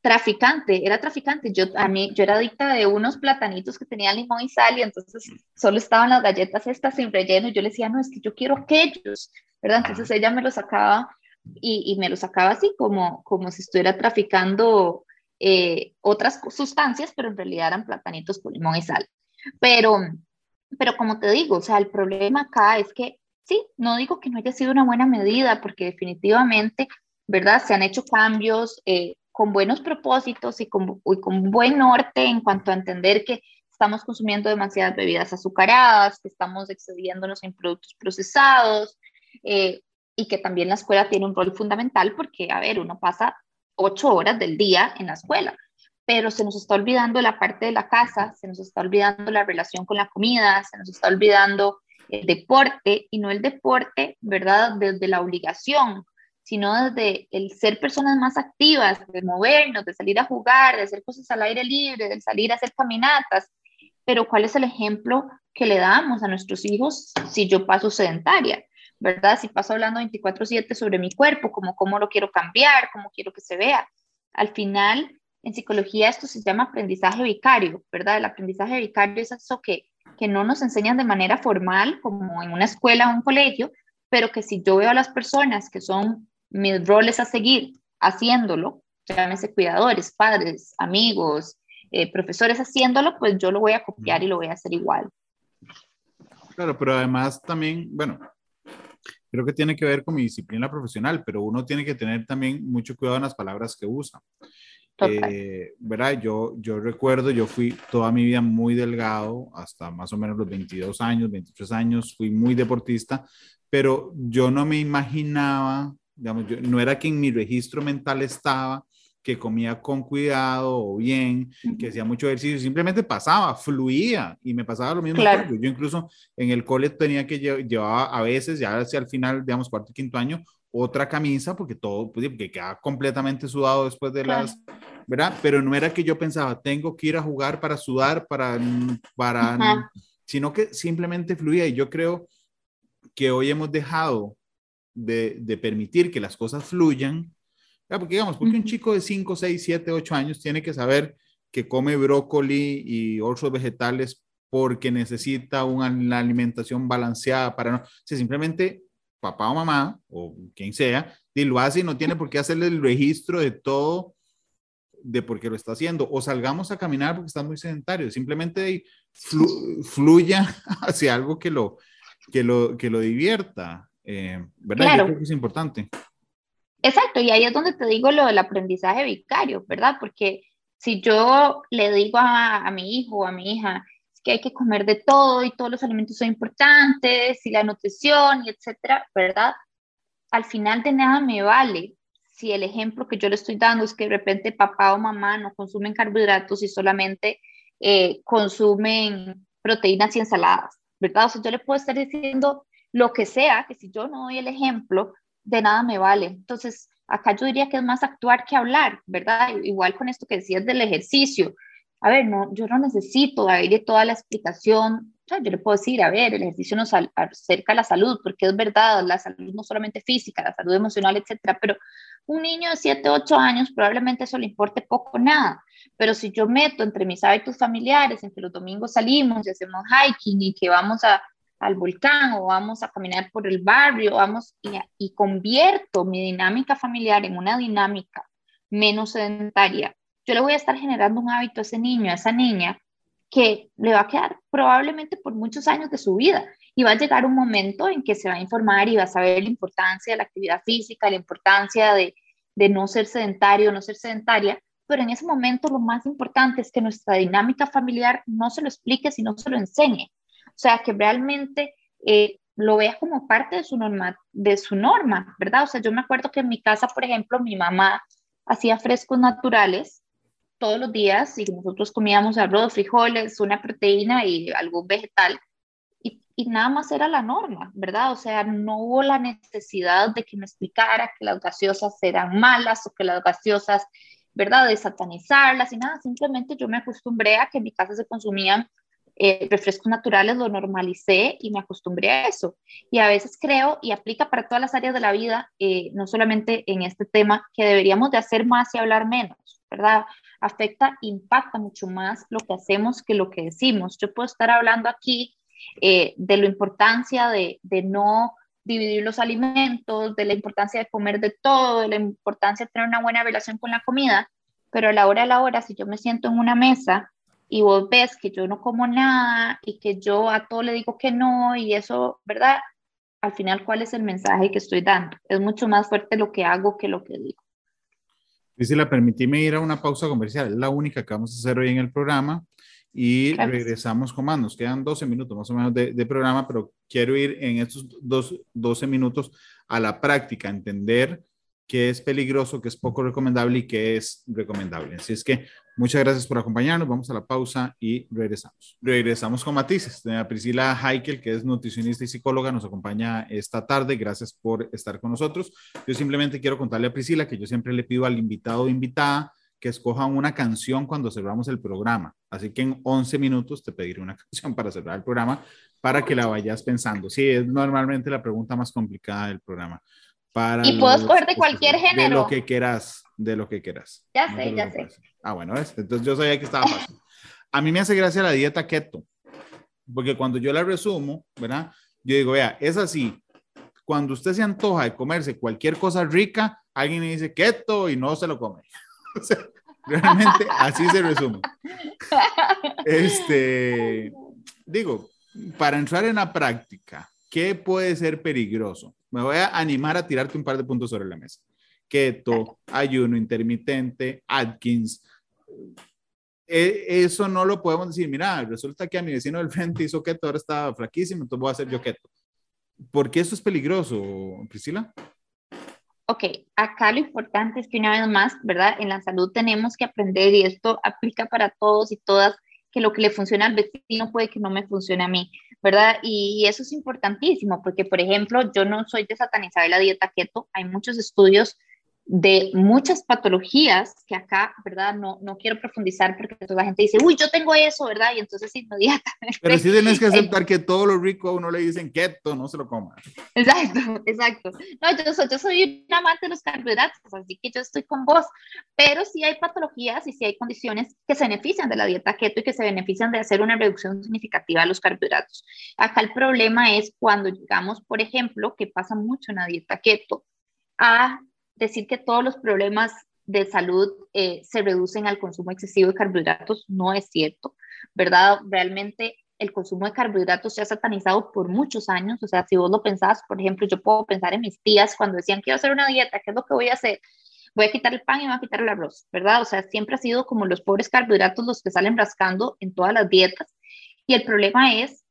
Traficante, era traficante. Yo, a mí, yo era adicta de unos platanitos que tenían limón y sal y entonces solo estaban las galletas estas sin relleno y yo le decía, no, es que yo quiero aquellos, ¿verdad? Entonces ella me los sacaba y, y me los sacaba así como, como si estuviera traficando eh, otras sustancias, pero en realidad eran platanitos con limón y sal. Pero, pero como te digo, o sea, el problema acá es que sí, no digo que no haya sido una buena medida, porque definitivamente, ¿verdad? Se han hecho cambios. Eh, con buenos propósitos y con, y con buen norte en cuanto a entender que estamos consumiendo demasiadas bebidas azucaradas, que estamos excediéndonos en productos procesados eh, y que también la escuela tiene un rol fundamental porque, a ver, uno pasa ocho horas del día en la escuela, pero se nos está olvidando la parte de la casa, se nos está olvidando la relación con la comida, se nos está olvidando el deporte y no el deporte, ¿verdad? Desde la obligación, sino desde el ser personas más activas, de movernos, de salir a jugar, de hacer cosas al aire libre, de salir a hacer caminatas. Pero ¿cuál es el ejemplo que le damos a nuestros hijos si yo paso sedentaria? ¿Verdad? Si paso hablando 24/7 sobre mi cuerpo, como cómo lo quiero cambiar, cómo quiero que se vea. Al final, en psicología esto se llama aprendizaje vicario, ¿verdad? El aprendizaje vicario es eso que, que no nos enseñan de manera formal, como en una escuela o un colegio, pero que si yo veo a las personas que son mis roles a seguir haciéndolo, llámese cuidadores, padres, amigos, eh, profesores haciéndolo, pues yo lo voy a copiar y lo voy a hacer igual. Claro, pero además también, bueno, creo que tiene que ver con mi disciplina profesional, pero uno tiene que tener también mucho cuidado en las palabras que usa. Eh, ¿verdad? Yo, yo recuerdo, yo fui toda mi vida muy delgado, hasta más o menos los 22 años, 23 años, fui muy deportista, pero yo no me imaginaba digamos, yo, no era que en mi registro mental estaba que comía con cuidado o bien, que hacía mucho ejercicio, simplemente pasaba, fluía y me pasaba lo mismo. Claro. Yo incluso en el cole tenía que llevar a veces, ya hacia el final, digamos, cuarto y quinto año, otra camisa porque todo, pues, porque quedaba completamente sudado después de las, ¿verdad? Pero no era que yo pensaba, tengo que ir a jugar para sudar, para, para, sino que simplemente fluía y yo creo que hoy hemos dejado de, permitir que las cosas fluyan. Porque digamos, porque un chico de 5, 6, 7, 8 años tiene que saber que come brócoli y otros vegetales porque necesita una, alimentación balanceada para no, si simplemente papá o mamá o quien sea, y lo hace y no tiene por qué hacerle el registro de todo de por qué lo está haciendo, o salgamos a caminar porque está muy sedentario, simplemente fluya hacia algo que lo, que lo, que lo divierta. Eh, ¿Verdad? Claro. Yo creo que es importante. Exacto, y ahí es donde te digo lo del aprendizaje vicario, ¿verdad? Porque si yo le digo a, mi hijo o a mi hija que hay que comer de todo y todos los alimentos son importantes y la nutrición y etcétera, ¿verdad? Al final de nada me vale si el ejemplo que yo le estoy dando es que de repente papá o mamá no consumen carbohidratos y solamente eh, consumen proteínas y ensaladas, ¿verdad? O sea, yo le puedo estar diciendo lo que sea, que si yo no doy el ejemplo, de nada me vale. Entonces, acá yo diría que es más actuar que hablar, ¿verdad? Igual con esto que decías del ejercicio. A ver, no, yo no necesito darle toda la explicación. yo le puedo decir, a ver, el ejercicio nos acerca a la salud, porque es verdad, la salud no solamente física, la salud emocional, etcétera, pero un niño de 7, 8 años probablemente eso le importe poco o nada. Pero si yo meto entre mis hábitos familiares, en que los domingos salimos y hacemos hiking y que vamos a, al volcán o vamos a caminar por el barrio, vamos y, convierto mi dinámica familiar en una dinámica menos sedentaria, yo le voy a estar generando un hábito a ese niño, a esa niña, que le va a quedar probablemente por muchos años de su vida. Y va a llegar un momento en que se va a informar y va a saber la importancia de la actividad física, la importancia de, de no ser sedentario, no ser sedentaria, pero en ese momento lo más importante es que nuestra dinámica familiar no se lo explique, sino se lo enseñe. O sea, que realmente eh, lo vea como parte de su, norma, de su norma, ¿verdad? O sea, yo me acuerdo que en mi casa, por ejemplo, mi mamá hacía frescos naturales todos los días y nosotros comíamos arroz, frijoles, una proteína y algún vegetal y nada más era la norma, ¿verdad? O sea, no hubo la necesidad de que me explicara que las gaseosas eran malas o que las gaseosas, ¿verdad? De satanizarlas y nada, simplemente yo me acostumbré a que en mi casa se consumían eh, refrescos naturales, lo normalicé y me acostumbré a eso. Y a veces creo, y aplica para todas las áreas de la vida, eh, no solamente en este tema, que deberíamos de hacer más y hablar menos, ¿verdad? Afecta, impacta mucho más lo que hacemos que lo que decimos. Yo puedo estar hablando aquí eh, de la importancia de, de no dividir los alimentos, de la importancia de comer de todo, de la importancia de tener una buena relación con la comida, pero a la hora de la hora, si yo me siento en una mesa y vos ves que yo no como nada y que yo a todo le digo que no y eso, ¿verdad? Al final, ¿cuál es el mensaje que estoy dando? Es mucho más fuerte lo que hago que lo que digo. la permitíme ir a una pausa comercial, es la única que vamos a hacer hoy en el programa y regresamos con más. Nos quedan 12 minutos más o menos de, de, programa, pero quiero ir en estos dos, 12 minutos a la práctica, entender qué es peligroso, qué es poco recomendable y qué es recomendable. Así es que muchas gracias por acompañarnos. Vamos a la pausa y regresamos. Regresamos con matices. Priscila Heikel, que es nutricionista y psicóloga, nos acompaña esta tarde. Gracias por estar con nosotros. Yo simplemente quiero contarle a Priscila que yo siempre le pido al invitado o invitada que escojan una canción cuando cerramos el programa. Así que en 11 minutos te pediré una canción para cerrar el programa para que la vayas pensando. Sí, es normalmente la pregunta más complicada del programa. Para y puedo escoger de cualquier género. De lo que quieras, de lo que quieras. Ya sé, ya sé. Ah, bueno, entonces yo sabía que estaba fácil. A mí me hace gracia la dieta keto, porque cuando yo la resumo, ¿verdad? Yo digo, vea, es así. Cuando usted se antoja de comerse cualquier cosa rica, alguien le dice keto y no se lo come. realmente así se resume. Este, digo, para entrar en la práctica, ¿qué puede ser peligroso? Me voy a animar a tirarte un par de puntos sobre la mesa. Keto, ayuno intermitente, Atkins. E, eso no lo podemos decir, mira, resulta que a mi vecino del frente hizo keto, ahora está flaquísimo, entonces voy a hacer yo keto. ¿Por qué eso es peligroso, Priscila? ok, acá lo importante es que una vez más, ¿verdad? En la salud tenemos que aprender y esto aplica para todos y todas, que lo que le funciona al vecino puede que no me funcione a mí, ¿verdad? Y, eso es importantísimo porque, por ejemplo, yo no soy de satanizar la dieta keto, hay muchos estudios de muchas patologías que acá, ¿verdad? No, no quiero profundizar porque toda la gente dice, uy, yo tengo eso, ¿verdad? Y entonces inmediatamente... Pero sí tienes que aceptar que todo lo rico a uno le dicen keto, no se lo coma. Exacto, exacto. No, yo soy, yo soy un amante de los carbohidratos, así que yo estoy con vos, pero sí hay patologías y sí hay condiciones que se benefician de la dieta keto y que se benefician de hacer una reducción significativa de los carbohidratos. Acá el problema es cuando llegamos, por ejemplo, que pasa mucho en la dieta keto, a decir que todos los problemas de salud eh, se reducen al consumo excesivo de carbohidratos no es cierto, ¿verdad? Realmente el consumo de carbohidratos se ha satanizado por muchos años, o sea, si vos lo pensás, por ejemplo, yo puedo pensar en mis tías cuando decían, quiero hacer una dieta, ¿qué es lo que voy a hacer? Voy a quitar el pan y voy a quitar el arroz, ¿verdad? O sea, siempre ha sido como los pobres carbohidratos los que salen rascando en todas las dietas. Y el problema es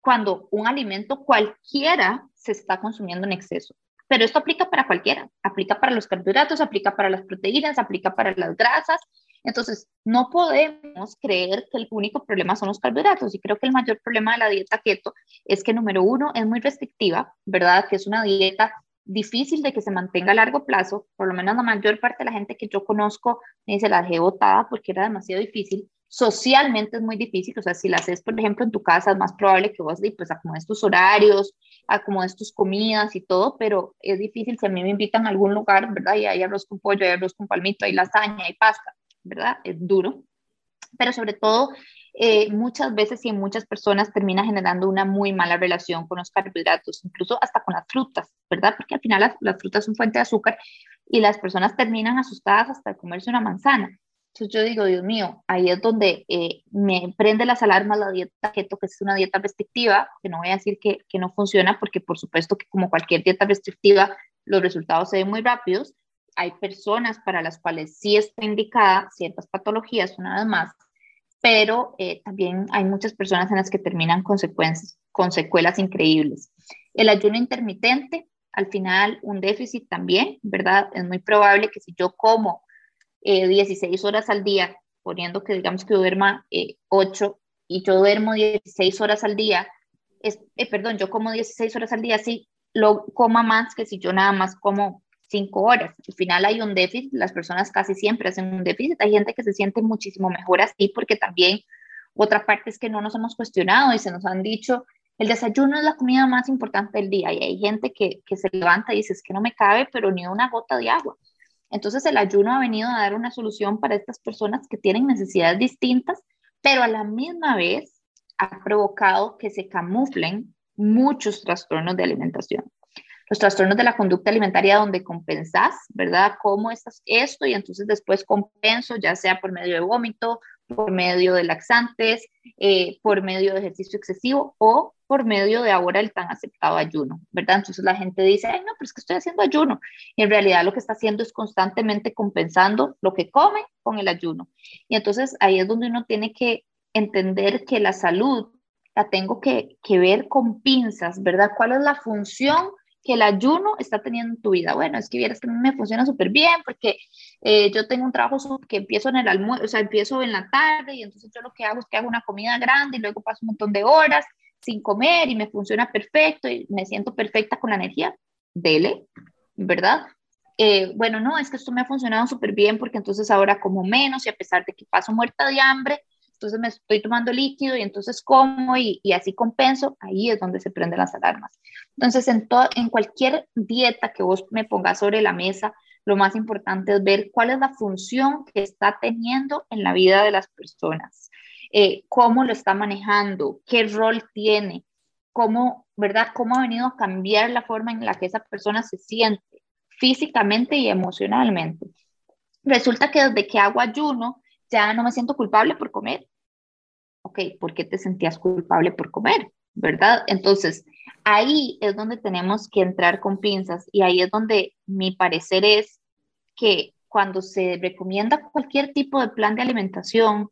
cuando un alimento cualquiera se está consumiendo en exceso. Pero esto aplica para cualquiera, aplica para los carbohidratos, aplica para las proteínas, aplica para las grasas. Entonces, no podemos creer que el único problema son los carbohidratos. Y creo que el mayor problema de la dieta keto es que, número uno, es muy restrictiva, ¿verdad? Que es una dieta difícil de que se mantenga a largo plazo. Por lo menos la mayor parte de la gente que yo conozco me dice la dejé botada porque era demasiado difícil socialmente es muy difícil, o sea, si la haces, por ejemplo, en tu casa, es más probable que vos pues acomodes tus horarios, acomodes tus comidas y todo, pero es difícil si a mí me invitan a algún lugar, ¿verdad? Y hay arroz con pollo, hay arroz con palmito, hay lasaña, hay pasta, ¿verdad? Es duro. Pero sobre todo, eh, muchas veces y en muchas personas termina generando una muy mala relación con los carbohidratos, incluso hasta con las frutas, ¿verdad? Porque al final las, las frutas son fuente de azúcar y las personas terminan asustadas hasta de comerse una manzana. Entonces yo digo, Dios mío, ahí es donde eh, me prende las alarmas la dieta keto, que es una dieta restrictiva, que no voy a decir que, que, no funciona, porque por supuesto que como cualquier dieta restrictiva, los resultados se ven muy rápidos. Hay personas para las cuales sí está indicada ciertas patologías, una vez más, pero eh, también hay muchas personas en las que terminan consecuencias, con secuelas increíbles. El ayuno intermitente, al final un déficit también, ¿verdad? Es muy probable que si yo como 16 eh, horas al día, poniendo que digamos que duerma 8 eh, y yo duermo 16 horas al día, es, eh, perdón, yo como 16 horas al día, sí, lo coma más que si yo nada más como 5 horas. Al final hay un déficit, las personas casi siempre hacen un déficit, hay gente que se siente muchísimo mejor así porque también otra parte es que no nos hemos cuestionado y se nos han dicho, el desayuno es la comida más importante del día y hay gente que, que se levanta y dice, es que no me cabe, pero ni una gota de agua. Entonces el ayuno ha venido a dar una solución para estas personas que tienen necesidades distintas, pero a la misma vez ha provocado que se camuflen muchos trastornos de alimentación. Los trastornos de la conducta alimentaria donde compensas, ¿verdad? ¿Cómo estás esto? Y entonces después compenso, ya sea por medio de vómito, por medio de laxantes, eh, por medio de ejercicio excesivo o por medio de ahora el tan aceptado ayuno, ¿verdad? Entonces la gente dice, ay, no, pero es que estoy haciendo ayuno. Y en realidad lo que está haciendo es constantemente compensando lo que come con el ayuno. Y entonces ahí es donde uno tiene que entender que la salud la tengo que, que ver con pinzas, ¿verdad? ¿Cuál es la función que el ayuno está teniendo en tu vida. Bueno, es que vieras que me funciona súper bien porque eh, yo tengo un trabajo que empiezo en el almuerzo, o sea, empiezo en la tarde y entonces yo lo que hago es que hago una comida grande y luego paso un montón de horas sin comer y me funciona perfecto y me siento perfecta con la energía. Dele, ¿verdad? Eh, bueno, no, es que esto me ha funcionado súper bien porque entonces ahora como menos y a pesar de que paso muerta de hambre, entonces me estoy tomando líquido y entonces como y, y así compenso, ahí es donde se prenden las alarmas. Entonces, en, en cualquier dieta que vos me pongas sobre la mesa, lo más importante es ver cuál es la función que está teniendo en la vida de las personas, eh, cómo lo está manejando, qué rol tiene, cómo, ¿verdad? Cómo ha venido a cambiar la forma en la que esa persona se siente físicamente y emocionalmente. Resulta que desde que hago ayuno, ya no me siento culpable por comer, ok, ¿por qué te sentías culpable por comer? ¿Verdad? Entonces, ahí es donde tenemos que entrar con pinzas y ahí es donde mi parecer es que cuando se recomienda cualquier tipo de plan de alimentación,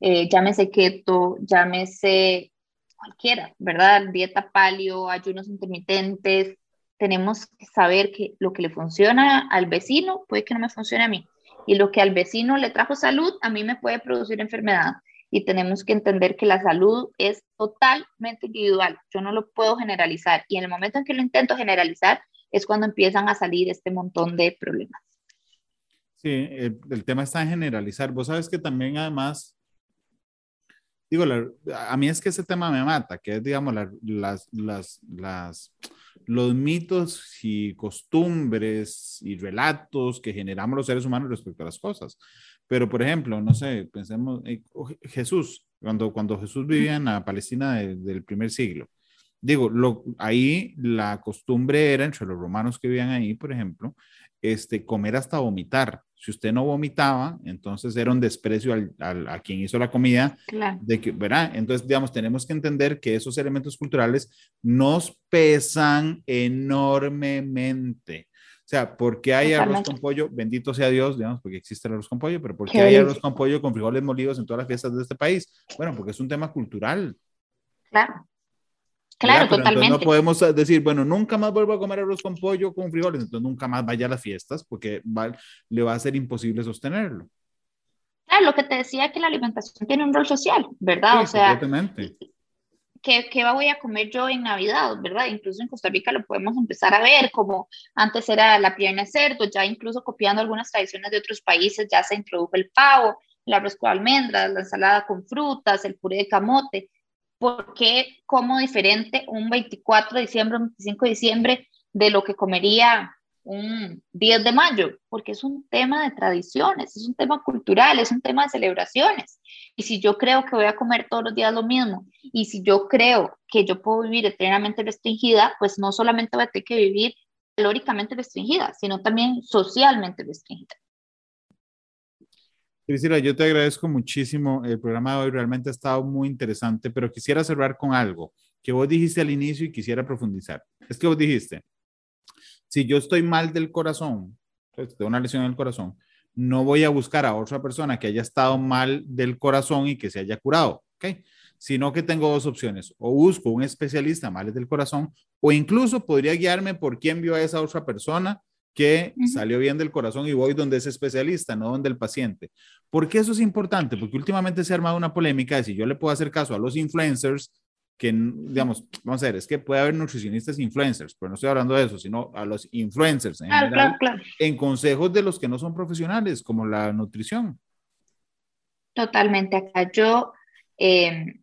eh, llámese keto, llámese cualquiera, ¿verdad? Dieta paleo, ayunos intermitentes, tenemos que saber que lo que le funciona al vecino puede que no me funcione a mí. Y lo que al vecino le trajo salud, a mí me puede producir enfermedad y tenemos que entender que la salud es totalmente individual. Yo no lo puedo generalizar y en el momento en que lo intento generalizar es cuando empiezan a salir este montón de problemas. Sí, el, tema está en generalizar. Vos sabes que también además, digo, a mí es que ese tema me mata, que es, digamos, las, las, las, los mitos y costumbres y relatos que generamos los seres humanos respecto a las cosas. Pero, por ejemplo, no sé, pensemos, en Jesús, cuando, cuando Jesús vivía en la Palestina del primer siglo, digo, lo, ahí la costumbre era entre los romanos que vivían ahí, por ejemplo, este, comer hasta vomitar. Si usted no vomitaba, entonces era un desprecio al, al, a quien hizo la comida. Claro. De que, ¿verdad? Entonces, digamos, tenemos que entender que esos elementos culturales nos pesan enormemente. O sea, ¿por qué hay arroz con pollo? Bendito sea Dios, digamos, porque existe el arroz con pollo, pero ¿por qué hay arroz con pollo con frijoles molidos en todas las fiestas de este país? Bueno, porque es un tema cultural. Claro. Claro, totalmente. no podemos decir, bueno, nunca más vuelvo a comer arroz con pollo con frijoles, entonces nunca más vaya a las fiestas porque le va a ser imposible sostenerlo. Claro, lo que te decía que la alimentación tiene un rol social, ¿verdad? o sea, ¿qué, ¿qué, voy a comer yo en Navidad, verdad? Incluso en Costa Rica lo podemos empezar a ver, como antes era la pierna de cerdo, ya incluso copiando algunas tradiciones de otros países, ya se introdujo el pavo, el arroz con almendras, la ensalada con frutas, el puré de camote. ¿Por qué como diferente un 24 de diciembre, un 25 de diciembre de lo que comería un 10 de mayo, porque es un tema de tradiciones, es un tema cultural, es un tema de celebraciones. Y si yo creo que voy a comer todos los días lo mismo, y si yo creo que yo puedo vivir eternamente restringida, pues no solamente voy a tener que vivir calóricamente restringida, sino también socialmente restringida. Priscila, yo te agradezco muchísimo. El programa de hoy realmente ha estado muy interesante, pero quisiera cerrar con algo que vos dijiste al inicio y quisiera profundizar. Es que vos dijiste, si yo estoy mal del corazón, pues, tengo una lesión en el corazón, no voy a buscar a otra persona que haya estado mal del corazón y que se haya curado, ¿ok? Sino que tengo dos opciones, o busco un especialista males del corazón, o incluso podría guiarme por quién vio a esa otra persona que salió bien del corazón y voy donde ese especialista, no donde el paciente. ¿Por qué eso es importante? Porque últimamente se ha armado una polémica de si yo le puedo hacer caso a los influencers que, digamos, vamos a ver, es que puede haber nutricionistas influencers, pero no estoy hablando de eso, sino a los influencers en, en consejos de los que no son profesionales, como la nutrición. Totalmente. Acá yo em,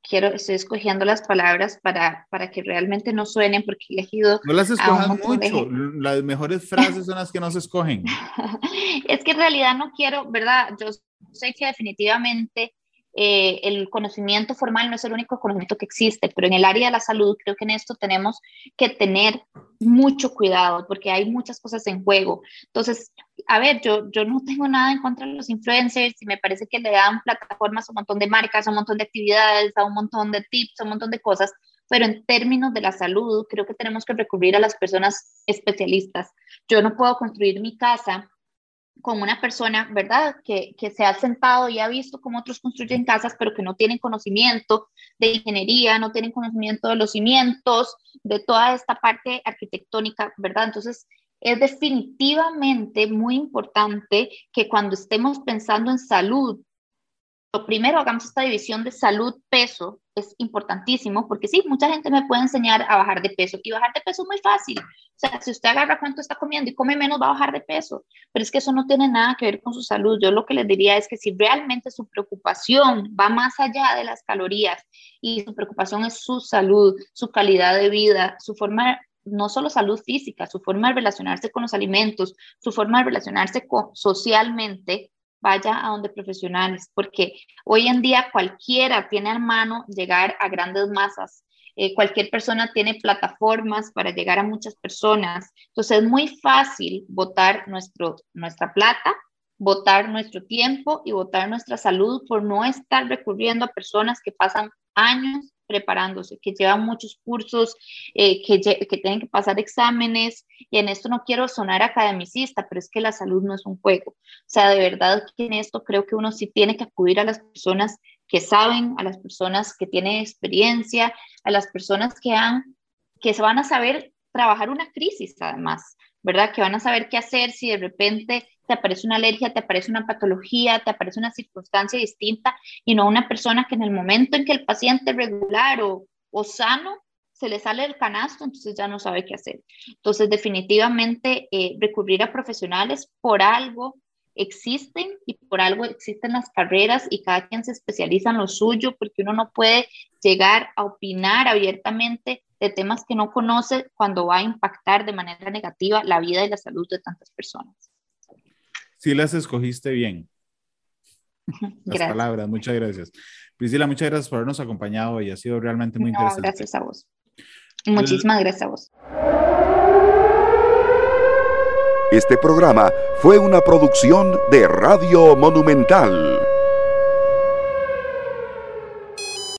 quiero, estoy escogiendo las palabras para, para que realmente no suenen, porque he elegido. No las escojan mucho, las mejores frases son las que no se escogen. es que en realidad no quiero, ¿verdad? Yo sé que definitivamente eh, el conocimiento formal no es el único conocimiento que existe, pero en el área de la salud creo que en esto tenemos que tener mucho cuidado porque hay muchas cosas en juego. Entonces, a ver, yo, yo no tengo nada en contra de los influencers y me parece que le dan plataformas a un montón de marcas, un montón de actividades, a un montón de tips, un montón de cosas, pero en términos de la salud creo que tenemos que recurrir a las personas especialistas. Yo no puedo construir mi casa con una persona, ¿verdad? Que, que, se ha sentado y ha visto cómo otros construyen casas, pero que no tienen conocimiento de ingeniería, no tienen conocimiento de los cimientos, de toda esta parte arquitectónica, ¿verdad? Entonces, es definitivamente muy importante que cuando estemos pensando en salud, lo primero hagamos esta división de salud-peso, es importantísimo, porque sí, mucha gente me puede enseñar a bajar de peso y bajar de peso es muy fácil. O sea, si usted agarra cuánto está comiendo y come menos, va a bajar de peso, pero es que eso no tiene nada que ver con su salud. Yo lo que les diría es que si realmente su preocupación va más allá de las calorías y su preocupación es su salud, su calidad de vida, su forma no solo salud física, su forma de relacionarse con los alimentos, su forma de relacionarse socialmente, vaya a donde profesionales, porque hoy en día cualquiera tiene a mano llegar a grandes masas. Eh, cualquier persona tiene plataformas para llegar a muchas personas. Entonces es muy fácil votar nuestro, nuestra plata, votar nuestro tiempo y votar nuestra salud por no estar recurriendo a personas que pasan años preparándose, que llevan muchos cursos, eh, que, que tienen que pasar exámenes, y en esto no quiero sonar academicista, pero es que la salud no es un juego. O sea, de verdad que en esto creo que uno sí tiene que acudir a las personas que saben, a las personas que tienen experiencia, a las personas que han, que se van a saber trabajar una crisis además, ¿verdad? Que van a saber qué hacer si de repente te aparece una alergia, te aparece una patología, te aparece una circunstancia distinta y no una persona que en el momento en que el paciente regular o, o sano se le sale el canasto, entonces ya no sabe qué hacer. Entonces, definitivamente, eh, recurrir a profesionales por algo existen y por algo existen las carreras y cada quien se especializa en lo suyo porque uno no puede llegar a opinar abiertamente de temas que no conoce cuando va a impactar de manera negativa la vida y la salud de tantas personas. Sí las escogiste bien. Las palabras, muchas gracias. Priscila, muchas gracias por habernos acompañado y ha sido realmente muy interesante. Gracias a vos. Muchísimas gracias a vos. Este programa fue una producción de Radio Monumental.